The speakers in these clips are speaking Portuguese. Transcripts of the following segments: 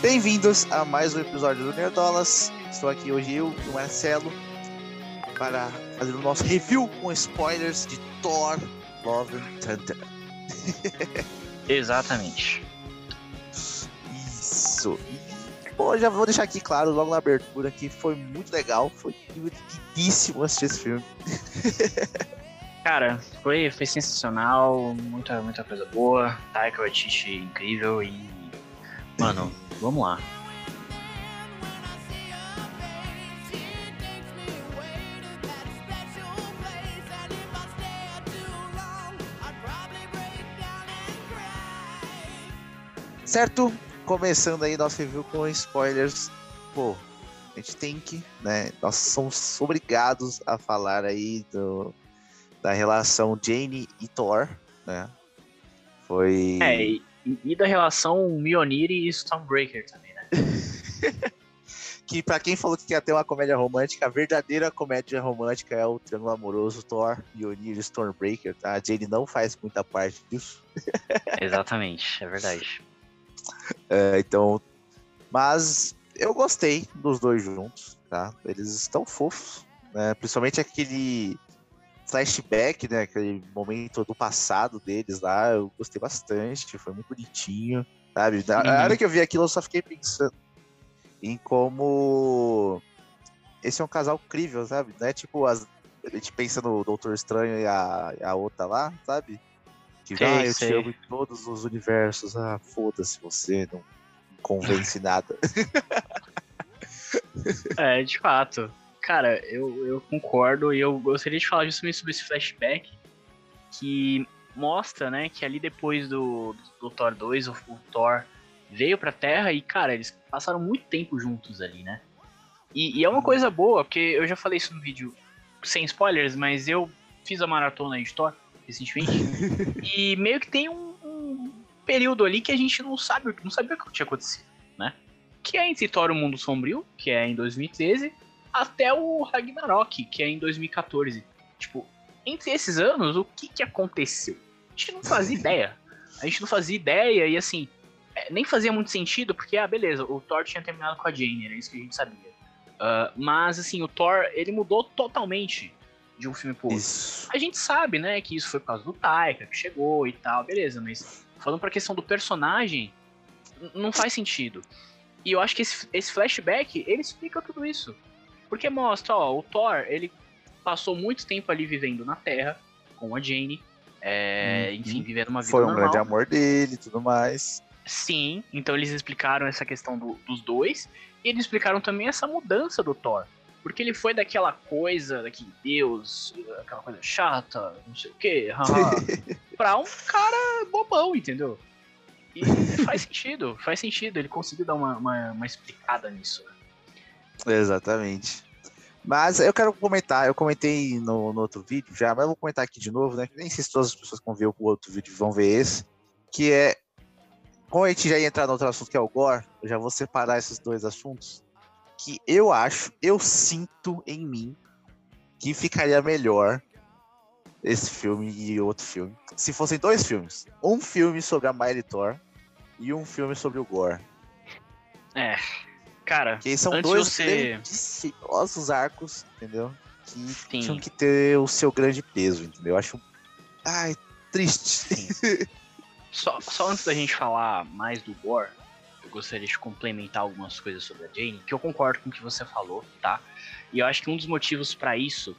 Bem-vindos a mais um episódio do Nerdolas. Estou aqui hoje eu e o Marcelo para fazer o nosso review com spoilers de Thor Love and Thunder. Exatamente. Isso. E, bom, já vou deixar aqui claro logo na abertura que foi muito legal, foi divertidíssimo assistir esse filme. Cara, foi, foi sensacional, muita, muita coisa boa. Taika Waititi incrível e. Mano, vamos lá. Certo? Começando aí nosso review com spoilers. Pô, a gente tem que, né? Nós somos obrigados a falar aí do, da relação Jane e Thor, né? Foi. É, e, e da relação Mjolnir e Stormbreaker também, né? que para quem falou que quer ter uma comédia romântica, a verdadeira comédia romântica é o triângulo amoroso Thor, Mjolnir e Stormbreaker, tá? A Jane não faz muita parte disso. Exatamente, é verdade. É, então, mas eu gostei dos dois juntos, tá? Eles estão fofos, né? Principalmente aquele flashback, né? Aquele momento do passado deles lá, eu gostei bastante, foi muito bonitinho, sabe? Na Uhum. hora que eu vi aquilo, eu só fiquei pensando em como esse é um casal incrível, sabe? Não é tipo as... a gente pensa no Doutor Estranho e a, a outra lá, sabe? Que Sei, ah, eu sei. te amo em todos os universos. Ah, foda-se você, não convence nada. É, de fato. Cara, eu, eu concordo e eu gostaria de falar justamente sobre esse flashback que mostra, né, que ali depois do, do Thor 2, o, o Thor veio pra Terra e, cara, eles passaram muito tempo juntos ali, né? E, e é uma coisa boa, porque eu já falei isso no vídeo sem spoilers, mas eu fiz a maratona aí de Thor recentemente e meio que tem um, um período ali que a gente não sabe, não sabia o que tinha acontecido, né? Que é entre Thor o Mundo Sombrio, que é em 2013, até o Ragnarok, que é em 2014. Tipo, entre esses anos, o que que aconteceu? A gente não fazia ideia. A gente não fazia ideia e assim, é, nem fazia muito sentido, porque, ah, beleza, o Thor tinha terminado com a Jane, era isso que a gente sabia. Ah, mas, assim, o Thor, ele mudou totalmente de um filme pro outro. Isso. A gente sabe, né, que isso foi por causa do Taika, que chegou e tal, beleza, mas falando pra questão do personagem, não faz sentido. E eu acho que esse, esse flashback, ele explica tudo isso. Porque mostra, ó, o Thor, ele passou muito tempo ali vivendo na Terra, com a Jane, é, Uhum. enfim, vivendo uma vida Foi um normal. grande amor dele e tudo mais. Sim, então eles explicaram essa questão do- dos dois, e eles explicaram também essa mudança do Thor. Porque ele foi daquela coisa, daquele deus, aquela coisa chata, não sei o quê, pra um cara bobão, entendeu? E faz sentido, faz sentido, ele conseguiu dar uma, uma, uma explicada nisso. né? Exatamente. Mas eu quero comentar, eu comentei no, no outro vídeo já, mas eu vou comentar aqui de novo, né? Nem sei se todas as pessoas que vão ver o outro vídeo vão ver esse. Que é. Como a gente já ia entrar no outro assunto que é o Gore, eu já vou separar esses dois assuntos. Que eu acho, eu sinto em mim que ficaria melhor esse filme e outro filme. Se fossem dois filmes. Um filme sobre a Miley Thor e um filme sobre o Gore. É, cara, Porque são dois você- grandiosos arcos, entendeu? Que Sim. tinham que ter o seu grande peso, entendeu? Eu acho. Ai, triste. Só, só antes da gente falar mais do Gore, eu gostaria de complementar algumas coisas sobre a Jane, que eu concordo com o que você falou, tá? E eu acho que um dos motivos pra isso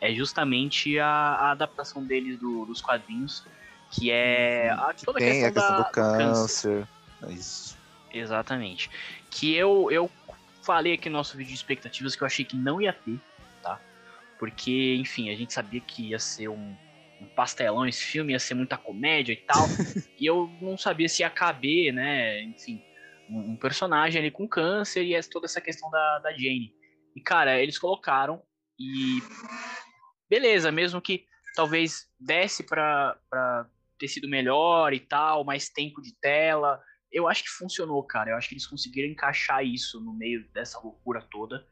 é justamente a, a adaptação deles do- dos quadrinhos, que é a, toda a Tem questão, a questão da, do câncer. É Isso. Exatamente. Que eu, eu falei aqui no nosso vídeo de expectativas que eu achei que não ia ter, tá? Porque, enfim, a gente sabia que ia ser um, um pastelão esse filme, ia ser muita comédia e tal. e eu não sabia se ia caber, né? Enfim, um, um personagem ali com câncer e toda essa questão da, da Jane. E, cara, eles colocaram e. Beleza, mesmo que talvez desse pra, pra ter sido melhor e tal, mais tempo de tela eu acho que funcionou, cara. Eu acho que eles conseguiram encaixar isso no meio dessa loucura toda.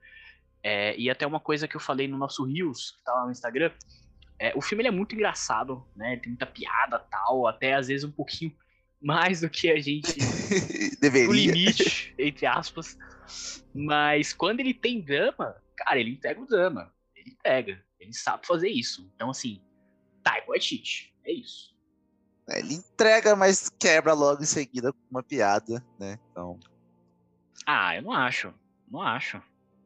É, e até uma coisa que eu falei no nosso Reels, que tá lá no Instagram. é, o filme é muito engraçado, né? Tem muita piada tal, até às vezes um pouquinho mais do que a gente Deveria. no limite, entre aspas. Mas quando ele tem drama, cara, ele entrega o drama. Ele entrega. Ele sabe fazer isso. Então, assim, Taika Waititi. É isso. É, Ele entrega, mas quebra logo em seguida com uma piada, né? Então, Ah, eu não acho. Não acho.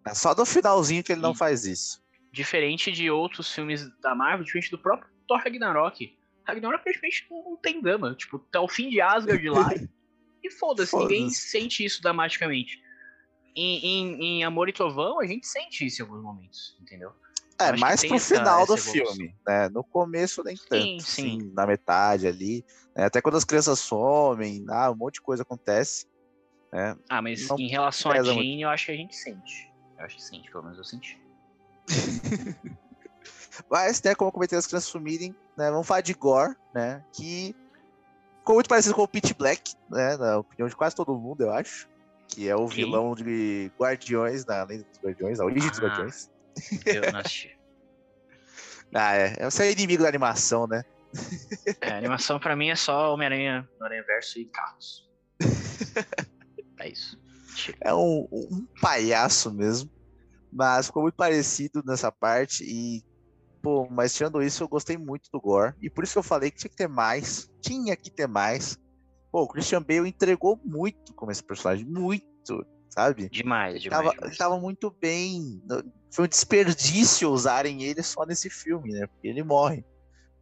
é só no finalzinho que ele não E- faz isso. Diferente de outros filmes da Marvel, diferente do próprio Thor Ragnarok. Ragnarok praticamente não, tem drama. Tipo, tá o fim de Asgard lá e- foda-se, ninguém Foda-se. sente isso dramaticamente. Em, em, em Amor e Trovão, a gente sente isso em alguns momentos, entendeu? É, mais pro final do filme, né? No começo nem tanto, Sim, sim. sim, na metade ali. né? Até quando as crianças somem, ah, um monte de coisa acontece. Né? Ah, mas Não em relação a pesa Jane, eu acho que a gente sente. Eu acho que sente, pelo menos eu senti. Mas, né, como eu comentei, as crianças sumirem, né? Vamos falar de Gore, né? Que ficou muito parecido com o Pitch Black, né? Na opinião de quase todo mundo, eu acho. Que é o vilão de Guardiões, na Lenda dos Guardiões, a origem dos Ah. Guardiões. Eu não assisti. Ah, é. É o seu inimigo da animação, né? É, a animação pra mim é só Homem-Aranha, Aranha Verso e carros. é isso. Chega. É um, um palhaço mesmo. Mas ficou muito parecido nessa parte. E, pô, mas tirando isso, eu gostei muito do Gore. E por isso que eu falei que tinha que ter mais. Tinha que ter mais. Pô, o Christian Bale entregou muito como esse personagem. Muito, sabe? Demais, demais. Tava, demais. ele tava muito bem. Foi um desperdício usarem ele só nesse filme, né? Porque ele morre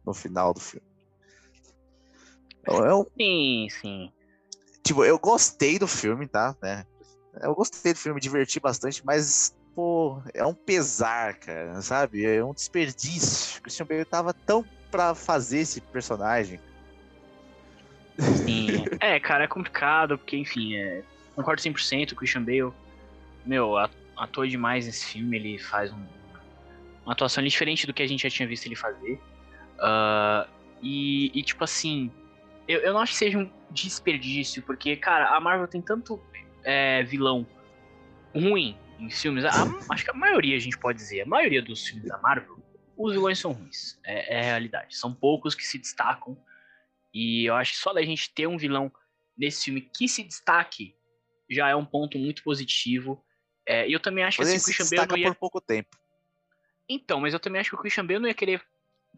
no final do filme. Então, um Sim, sim. tipo, eu gostei do filme, tá? Né? Eu gostei do filme, me diverti bastante, mas, pô, é um pesar, cara, sabe? É um desperdício. O Christian Bale tava tão pra fazer esse personagem. Sim. é, cara, é complicado, porque, enfim, é, concordo 100%, o Christian Bale, meu, atua demais nesse filme, ele faz um- uma atuação diferente do que a gente já tinha visto ele fazer. Ah, e, e, tipo assim, eu, eu não acho que seja um desperdício, porque, cara, a Marvel tem tanto é, vilão ruim em filmes, a- acho que a maioria, a gente pode dizer, a maioria dos filmes da Marvel, os vilões são ruins, é, é a realidade. São poucos que se destacam e eu acho que só da gente ter um vilão nesse filme que se destaque já é um ponto muito positivo. É, e eu também acho que assim, o Christian Bale destaca não ia... por pouco tempo. Então, mas eu também acho que o Christian Bale não ia querer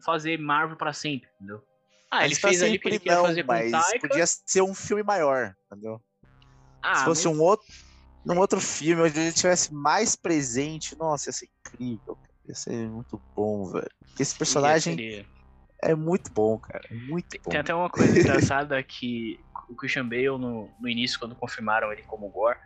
fazer Marvel pra sempre, entendeu? Ah, Mas ele fez ali o que sempre ele queria não, fazer com mas Taika. podia ser um filme maior, entendeu? Ah, Se fosse mas- um outro, num outro filme onde ele tivesse mais presente, nossa, ia ser incrível. Ia ser muito bom, velho. Porque esse personagem é muito bom, cara. é Muito bom. Tem até uma coisa engraçada que o Christian Bale, no, no início, quando confirmaram ele como Gore,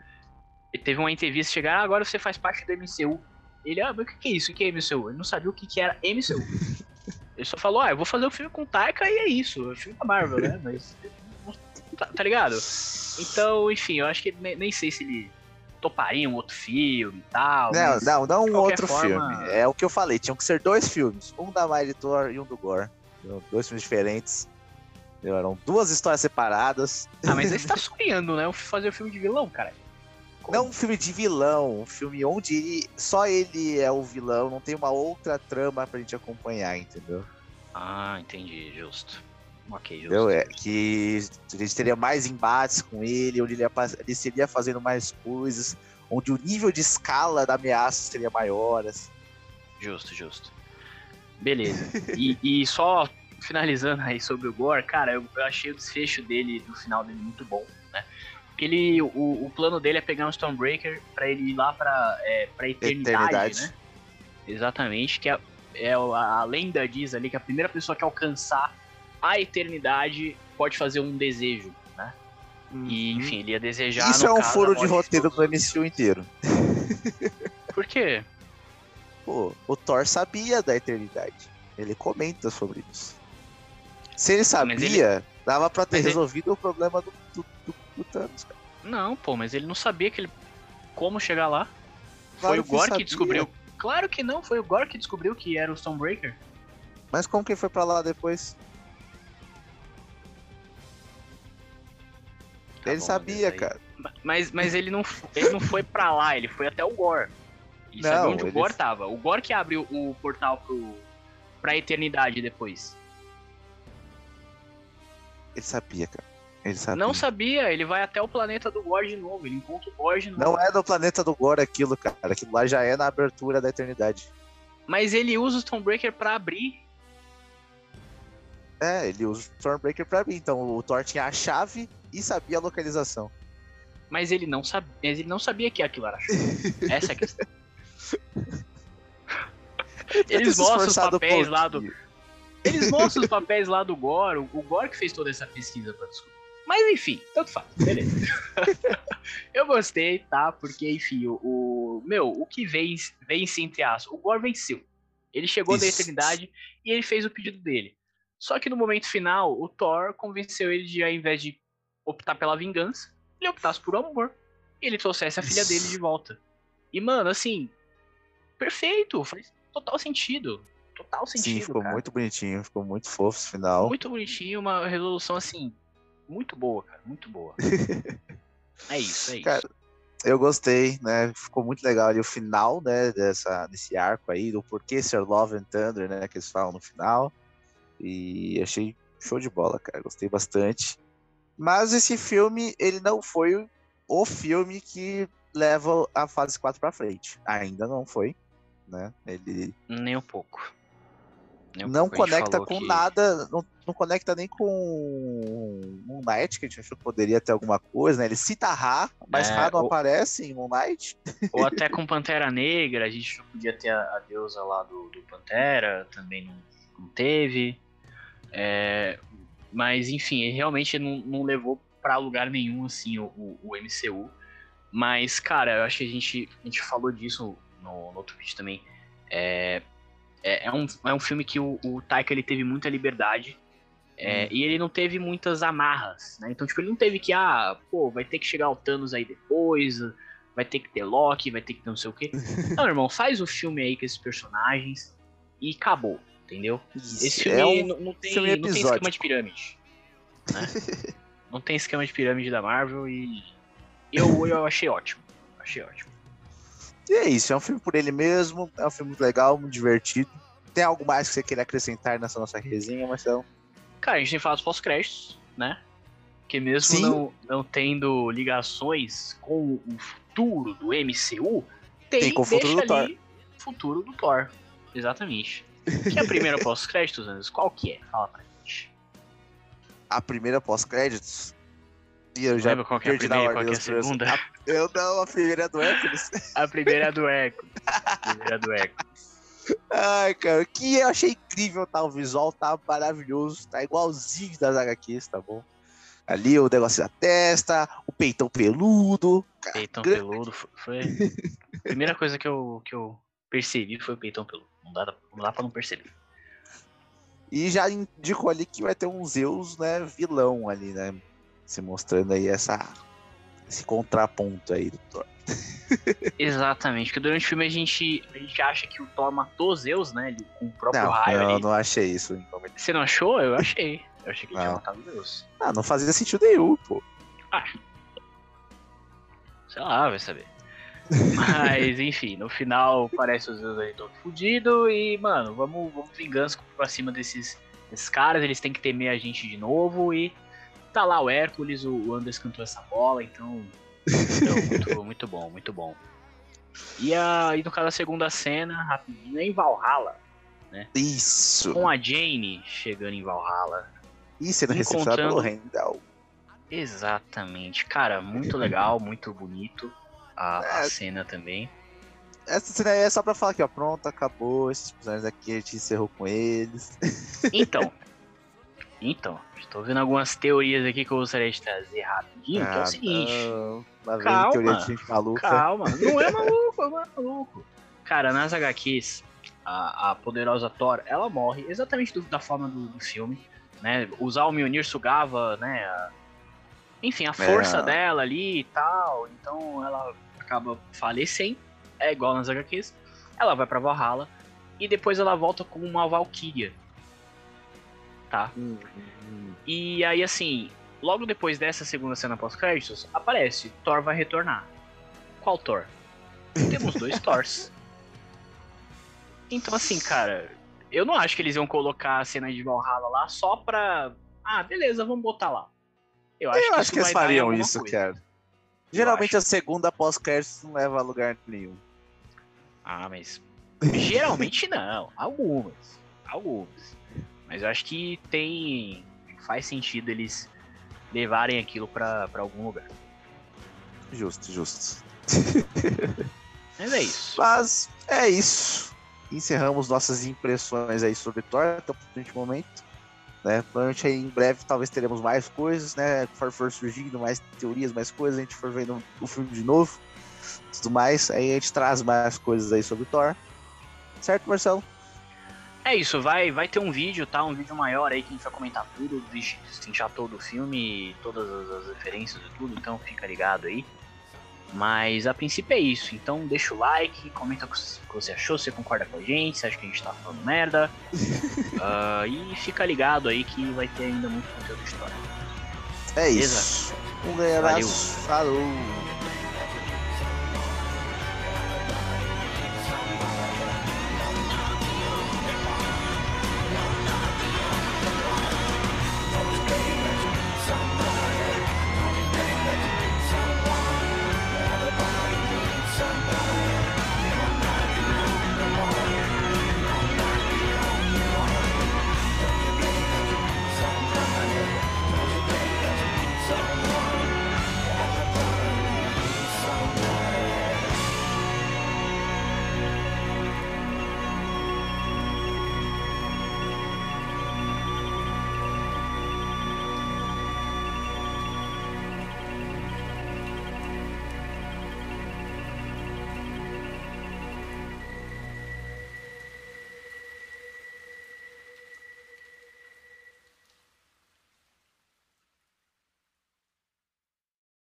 ele teve uma entrevista chegar, ah, agora você faz parte do MCU. Ele, ah, mas o que é isso? O que é MCU? Ele não sabia o que que era MCU. ele só falou, ah, eu vou fazer o filme com o Taika e é isso. O filme da Marvel, né? Mas. Tá, tá ligado? Então, enfim, eu acho que nem, nem sei se ele toparia um outro filme e tal. Não, não, não um outro forma- filme. É o que eu falei, tinham que ser dois filmes. Um da Miley Thor e um do Gore. Dois filmes diferentes. Eram duas histórias separadas. Ah, mas aí você tá sonhando, né? Fazer o filme de vilão, cara. Não um filme de vilão, um filme onde ele- só ele é o vilão, não tem uma outra trama pra gente acompanhar, entendeu? Ah, entendi, justo. Ok, justo. Entendeu? É, que a gente teria mais embates com ele, onde ele, ia, ele seria fazendo mais coisas, onde o nível de escala da ameaça seria maior. assim. Justo, justo. Beleza. E, e só finalizando aí sobre o Gore, cara, eu, eu achei o desfecho dele, do final dele, muito bom, né? Porque ele, o, o plano dele é pegar um Stormbreaker pra ele ir lá pra, é, pra eternidade, Eternidade. né? Exatamente, que é, é a, a lenda diz ali que a primeira pessoa que alcançar a eternidade pode fazer um desejo, né? E, enfim, ele ia desejar. Isso no é um caso, furo de roteiro do MCU inteiro. Por quê? Pô, o Thor sabia da eternidade. Ele comenta sobre isso. Se ele sabia, ele- dava pra ter mas ele- resolvido o problema do, do, do- do Thanos, cara. Não, pô, mas ele não sabia que ele como chegar lá. Claro foi o que Gore que, sabia. descobriu. Claro que não, foi o Gore que descobriu que era o Stormbreaker. Mas como que ele foi pra lá depois? Tá ele bom, sabia, mas cara. Mas, mas ele, não, ele não foi pra lá, ele foi até o Gore. Ele sabia Não, onde o ele Gore f- tava. O Gore que abriu o portal pro, pra eternidade depois. Ele sabia, cara. Ele sabia. Não sabia, ele vai até o planeta do Gore de novo, ele encontra o Gore de novo. Não é no planeta do Gore aquilo, cara. Aquilo lá já é na abertura da eternidade. Mas ele usa o Stormbreaker pra abrir. É, ele usa o Stormbreaker pra abrir. Então o Thor tinha a chave e sabia a localização. Mas ele não sabia, ele não sabia que aquilo era chuva. Essa é a questão. Eles mostram os papéis lá do. Eles mostram os papéis lá do Gore, o Gore que fez toda essa pesquisa pra descobrir. Mas enfim, tanto faz, beleza. eu gostei, tá? Porque, enfim, o, o. meu, o que vence, vence entre aspas. O Gore venceu. Ele chegou da Isso. eternidade e ele fez o pedido dele. Só que no momento final, o Thor convenceu ele de, ao invés de optar pela vingança, ele optasse por amor. E ele trouxesse a filha Isso. dele de volta. E, mano, assim, perfeito. Faz total sentido. Total sentido. Sim, ficou cara. muito bonitinho, ficou muito fofo esse final. Muito bonitinho, uma resolução assim, muito boa, cara, muito boa. é isso, é isso. Cara, Eu gostei, né? Ficou muito legal ali o final, né? Dessa, desse arco aí, do porquê ser Love and Thunder, né? Que eles falam no final. E achei show de bola, cara. Gostei bastante. Mas esse filme, ele não foi o filme que leva a fase 4 pra frente. Ainda não foi, né? Ele Nem um pouco. Um não conecta com que- nada, não, não conecta nem com Moon Knight, que a gente achou que poderia ter alguma coisa, né? Ele cita Ra, mas É, Ra não o- aparece em Moon Knight. Ou até com Pantera Negra, a gente não podia ter a, a deusa lá do, do Pantera, também não, não teve. É, mas enfim, ele realmente não, não levou pra lugar nenhum assim o, o, o MCU. Mas, cara, eu acho que a gente, a gente falou disso no, no outro vídeo também. É, é, é um, é um filme que o, o Taika ele teve muita liberdade. é, E ele não teve muitas amarras, né? Então, tipo, ele não teve que, ah, pô, vai ter que chegar o Thanos aí depois, vai ter que ter Loki, vai ter que ter não sei o quê. Não, irmão, faz o filme aí com esses personagens e acabou, entendeu? Esse filme é um não, não tem, filme não tem esquema de pirâmide. né? não tem esquema de pirâmide da Marvel e eu, eu achei ótimo. Achei ótimo. E é isso, é um filme por ele mesmo, é um filme muito legal, muito divertido. Tem algo mais que você queira acrescentar nessa nossa resenha, Marcelo? Cara, a gente tem falado pós-créditos, né? Que mesmo Sim. não, não tendo ligações com o futuro do MCU, tem, Tem com o futuro do Thor. futuro do Thor. Exatamente. Que é a primeira pós-créditos, Anderson? Qual que é? Fala pra gente. A primeira pós-créditos. Eu já Lembra qual que é a primeira qual que é a segunda? Eu não, a primeira é do Hércules. A primeira é do Echo. A primeira é do Echo. Ai, cara, que eu achei incrível, tá? O visual tá maravilhoso, tá igualzinho das HQs, tá bom? Ali o negócio da testa, o peitão peludo. Peitão grande. peludo foi. foi- A primeira coisa que eu, que eu percebi foi o peitão peludo. Não dá, não dá pra não perceber. E já indicou ali que vai ter um Zeus, né, vilão ali, né? Se mostrando aí essa, esse contraponto aí do Thor. Exatamente, porque durante o filme a gente, a gente acha que o Thor matou Zeus, né? Ele, com o próprio Não, raio eu ali. não achei isso. Você não achou? Eu achei. Eu achei que ele tinha matado Zeus. Ah, não fazia sentido nenhum, pô. Sei lá, vai saber. Mas, enfim, no final parece o Zeus aí todo fudido e, mano, vamos, vamos vingança pra cima desses, desses caras, eles têm que temer a gente de novo e tá lá o Hércules, o Anders cantou essa bola, então. então, muito, muito bom, muito bom. E, a, e no caso da segunda cena, rapidinho, é em Valhalla, Isso. com a Jane chegando em Valhalla. E sendo recepcionado pelo Encontrando- Rendel. Exatamente, cara, muito legal, muito bonito a, a É. cena também. Essa cena aí é só pra falar aqui, ó. Pronto, acabou. Esses personagens aqui a gente encerrou com eles. Então, então, estou vendo algumas teorias aqui que eu gostaria de trazer rapidinho, que é Ah, o seguinte. não. Vem Calma. Calma, não é maluco, é maluco. Cara, nas HQs, a, a poderosa Thor, ela morre exatamente do- da forma do, do filme, né? Usar o Mjolnir sugava, né? a- enfim, a força É. dela ali e tal, então ela acaba falecendo, é igual nas HQs. Ela vai pra Valhalla e depois ela volta como uma Valkyria. Tá? Hum, hum. E aí, assim, logo depois dessa segunda cena pós-créditos, aparece: Thor vai retornar. Qual Thor? Temos dois Thors. Então, assim, cara, eu não acho que eles iam colocar a cena de Valhalla lá só pra. Ah, beleza, vamos botar lá. Eu acho Eu que, acho que eles fariam isso, coisa. cara. Geralmente acho. a segunda pós-créditos não leva a lugar nenhum. Ah, mas geralmente não. Algumas. Algumas. Mas eu acho que tem. Faz sentido eles levarem aquilo pra algum lugar. Justo, justo. Mas é isso. Mas é isso. Encerramos nossas impressões aí sobre Thor até o presente momento. Né? Provavelmente aí em breve talvez teremos mais coisas, né? For, for surgindo mais teorias, mais coisas, a gente for vendo o filme de novo, tudo mais, aí a gente traz mais coisas aí sobre Thor. Certo, Marcelo? É isso, vai, vai ter um vídeo, tá? Um vídeo maior aí que a gente vai comentar tudo, destrinchar todo o filme, todas as, as referências e tudo, então fica ligado aí. Mas a princípio é isso, então deixa o like, comenta o que você achou, se você concorda com a gente, se acha que a gente tá falando merda. Ah, e fica ligado aí que vai ter ainda muito conteúdo de história. É Beleza? isso. Um grande abraço. Falou.